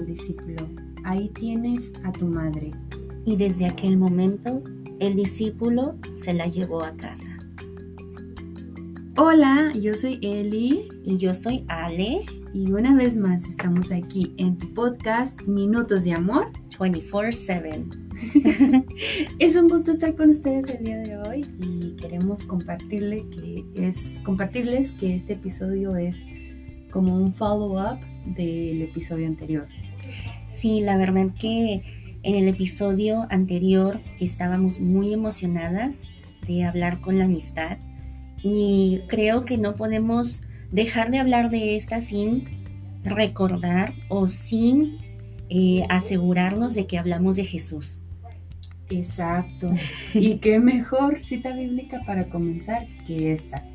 al discípulo, ahí tienes a tu madre. Y desde aquel momento el discípulo se la llevó a casa. Hola, yo soy Eli. Y yo soy Ale. Y una vez más estamos aquí en tu podcast Minutos de Amor 24/7. es un gusto estar con ustedes el día de hoy y queremos compartirle que es, compartirles que este episodio es como un follow-up del episodio anterior. Sí, la verdad que en el episodio anterior estábamos muy emocionadas de hablar con la amistad y creo que no podemos dejar de hablar de esta sin recordar o sin eh, asegurarnos de que hablamos de Jesús. Exacto. y qué mejor cita bíblica para comenzar que esta.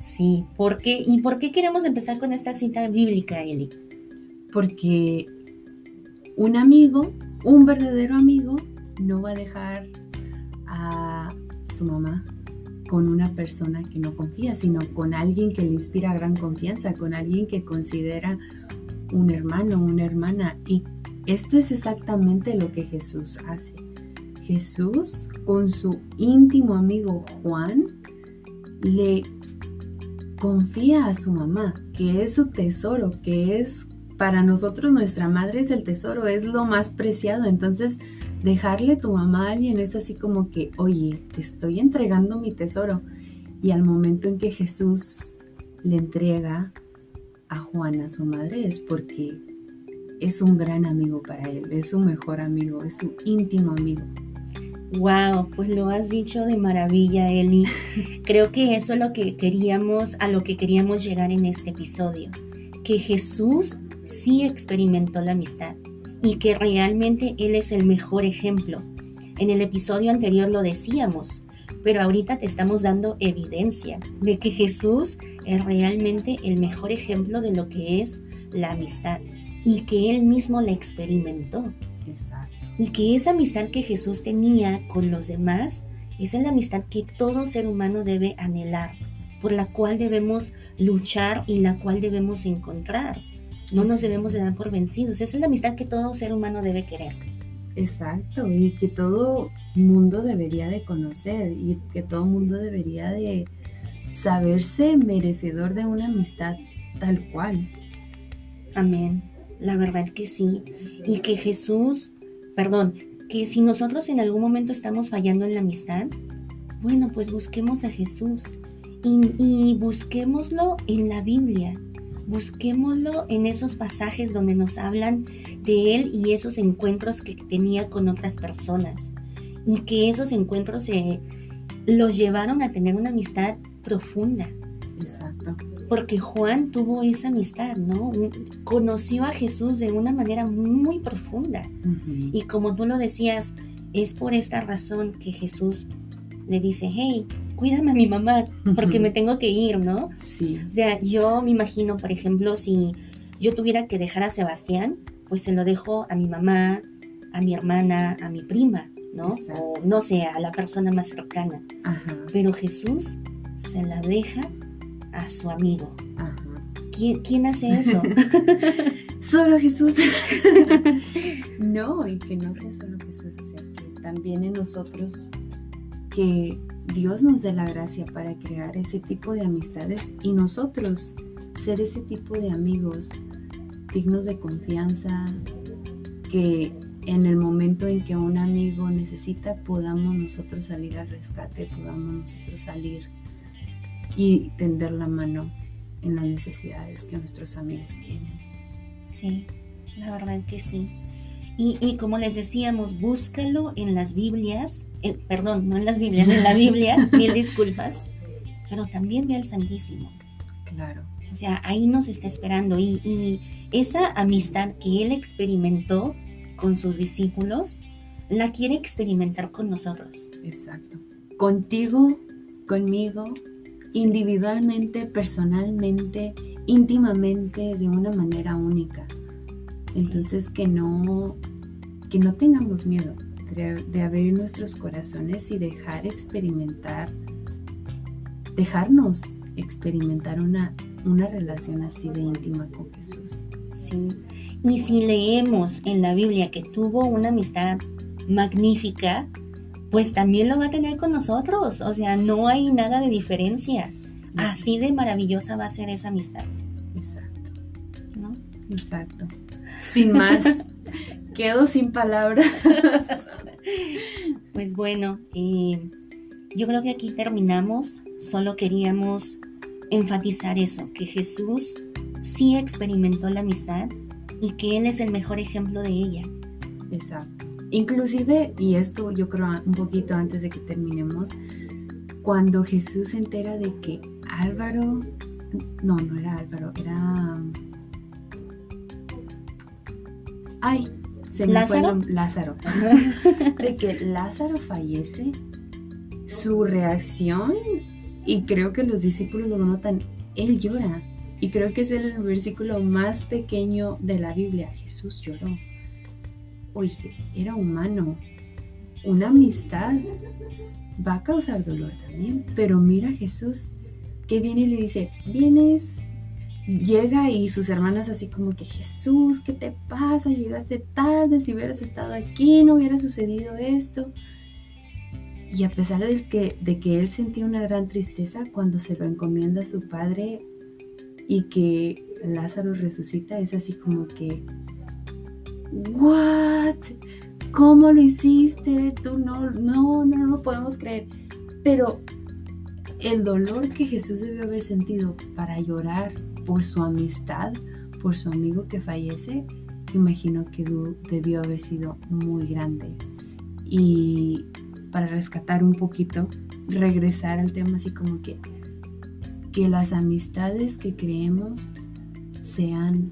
Sí, ¿por qué? ¿Y por qué queremos empezar con esta cita bíblica, Eli? Porque un amigo, un verdadero amigo, no va a dejar a su mamá con una persona que no confía, sino con alguien que le inspira gran confianza, con alguien que considera un hermano, una hermana. Y esto es exactamente lo que Jesús hace. Jesús, con su íntimo amigo Juan, le confía a su mamá, que es su tesoro, que es para nosotros nuestra madre es el tesoro, es lo más preciado. Entonces, dejarle tu mamá a alguien es así como que, oye, te estoy entregando mi tesoro. Y al momento en que Jesús le entrega a Juan a su madre es porque es un gran amigo para él, es su mejor amigo, es su íntimo amigo. Wow, pues lo has dicho de maravilla, Eli. Creo que eso es lo que queríamos, a lo que queríamos llegar en este episodio, que Jesús sí experimentó la amistad y que realmente Él es el mejor ejemplo. En el episodio anterior lo decíamos, pero ahorita te estamos dando evidencia de que Jesús es realmente el mejor ejemplo de lo que es la amistad y que Él mismo la experimentó. Exacto. Y que esa amistad que Jesús tenía con los demás, es la amistad que todo ser humano debe anhelar, por la cual debemos luchar y la cual debemos encontrar. No nos debemos de dar por vencidos. Esa es la amistad que todo ser humano debe querer. Exacto, y que todo mundo debería de conocer y que todo mundo debería de saberse merecedor de una amistad tal cual. Amén. La verdad que sí. Y que Jesús, perdón, que si nosotros en algún momento estamos fallando en la amistad, bueno, pues busquemos a Jesús y, y busquémoslo en la Biblia busquémoslo en esos pasajes donde nos hablan de él y esos encuentros que tenía con otras personas. Y que esos encuentros se los llevaron a tener una amistad profunda. Exacto. Porque Juan tuvo esa amistad, ¿no? Conoció a Jesús de una manera muy profunda. Y como tú lo decías, es por esta razón que Jesús le dice, hey, cuídame a mi mamá, porque me tengo que ir, ¿no? Sí. O sea, yo me imagino, por ejemplo, si yo tuviera que dejar a Sebastián, pues se lo dejo a mi mamá, a mi hermana, a mi prima, ¿no? O no sé, a la persona más cercana. Ajá. Pero Jesús se la deja a su amigo. Ajá. ¿Quién, ¿Quién, hace eso? solo Jesús. no, y que no sea solo Jesús, o sea, que también en nosotros que Dios nos dé la gracia para crear ese tipo de amistades y nosotros ser ese tipo de amigos dignos de confianza, que en el momento en que un amigo necesita podamos nosotros salir al rescate, podamos nosotros salir y tender la mano en las necesidades que nuestros amigos tienen. Sí, la verdad que sí. Y, y como les decíamos, búscalo en las Biblias perdón, no en las Biblias, en la Biblia, mil disculpas, pero también ve al Santísimo. Claro. O sea, ahí nos está esperando y, y esa amistad que él experimentó con sus discípulos, la quiere experimentar con nosotros. Exacto. Contigo, conmigo, sí. individualmente, personalmente, íntimamente, de una manera única. Entonces que no, que no tengamos miedo de abrir nuestros corazones y dejar experimentar, dejarnos experimentar una, una relación así de íntima con Jesús. Sí. Y si leemos en la Biblia que tuvo una amistad magnífica, pues también lo va a tener con nosotros. O sea, no hay nada de diferencia. Así de maravillosa va a ser esa amistad. Exacto. Exacto. Sin más, quedo sin palabras. pues bueno, eh, yo creo que aquí terminamos. Solo queríamos enfatizar eso, que Jesús sí experimentó la amistad y que Él es el mejor ejemplo de ella. Exacto. Inclusive, y esto yo creo un poquito antes de que terminemos, cuando Jesús se entera de que Álvaro, no, no era Álvaro, era... Ay, se me ¿Lázaro? fue Lázaro. de que Lázaro fallece, su reacción, y creo que los discípulos lo notan, él llora. Y creo que es el versículo más pequeño de la Biblia. Jesús lloró. Oye, era humano. Una amistad va a causar dolor también. Pero mira Jesús que viene y le dice, vienes, llega y sus hermanas así como que Jesús, ¿qué te pasa? Llegaste tarde, si hubieras estado aquí no hubiera sucedido esto. Y a pesar de que, de que él sentía una gran tristeza cuando se lo encomienda a su padre y que Lázaro resucita, es así como que, ¿what? ¿Cómo lo hiciste? Tú no, no, no, no lo podemos creer. Pero el dolor que Jesús debió haber sentido para llorar por su amistad, por su amigo que fallece, imagino que debió haber sido muy grande. Y para rescatar un poquito, regresar al tema así como que, que las amistades que creemos sean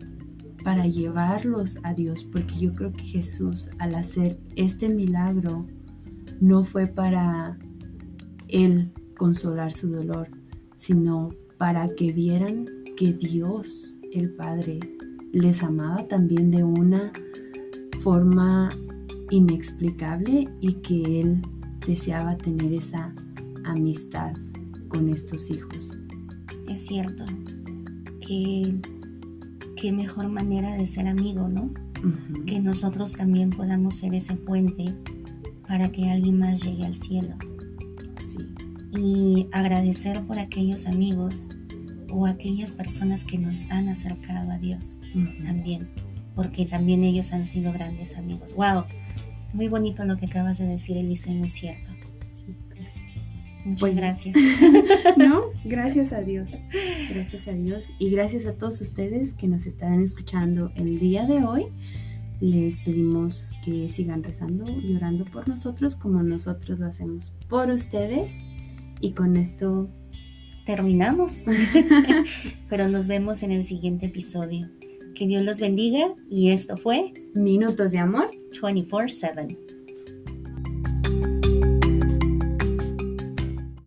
para llevarlos a Dios, porque yo creo que Jesús al hacer este milagro no fue para Él consolar su dolor, sino para que vieran que Dios, el Padre, les amaba también de una forma inexplicable y que Él deseaba tener esa amistad con estos hijos. Es cierto, que qué mejor manera de ser amigo, ¿no? Que nosotros también podamos ser ese puente para que alguien más llegue al cielo y agradecer por aquellos amigos o aquellas personas que nos han acercado a Dios también, porque también ellos han sido grandes amigos. ¡Wow! Muy bonito lo que acabas de decir, Elisa, muy cierto. Muchas pues, gracias. no, gracias a Dios. Gracias a Dios y gracias a todos ustedes que nos están escuchando el día de hoy. Les pedimos que sigan rezando y orando por nosotros como nosotros lo hacemos por ustedes. Y con esto terminamos. Pero nos vemos en el siguiente episodio. Que Dios los bendiga y esto fue Minutos de Amor 24/7.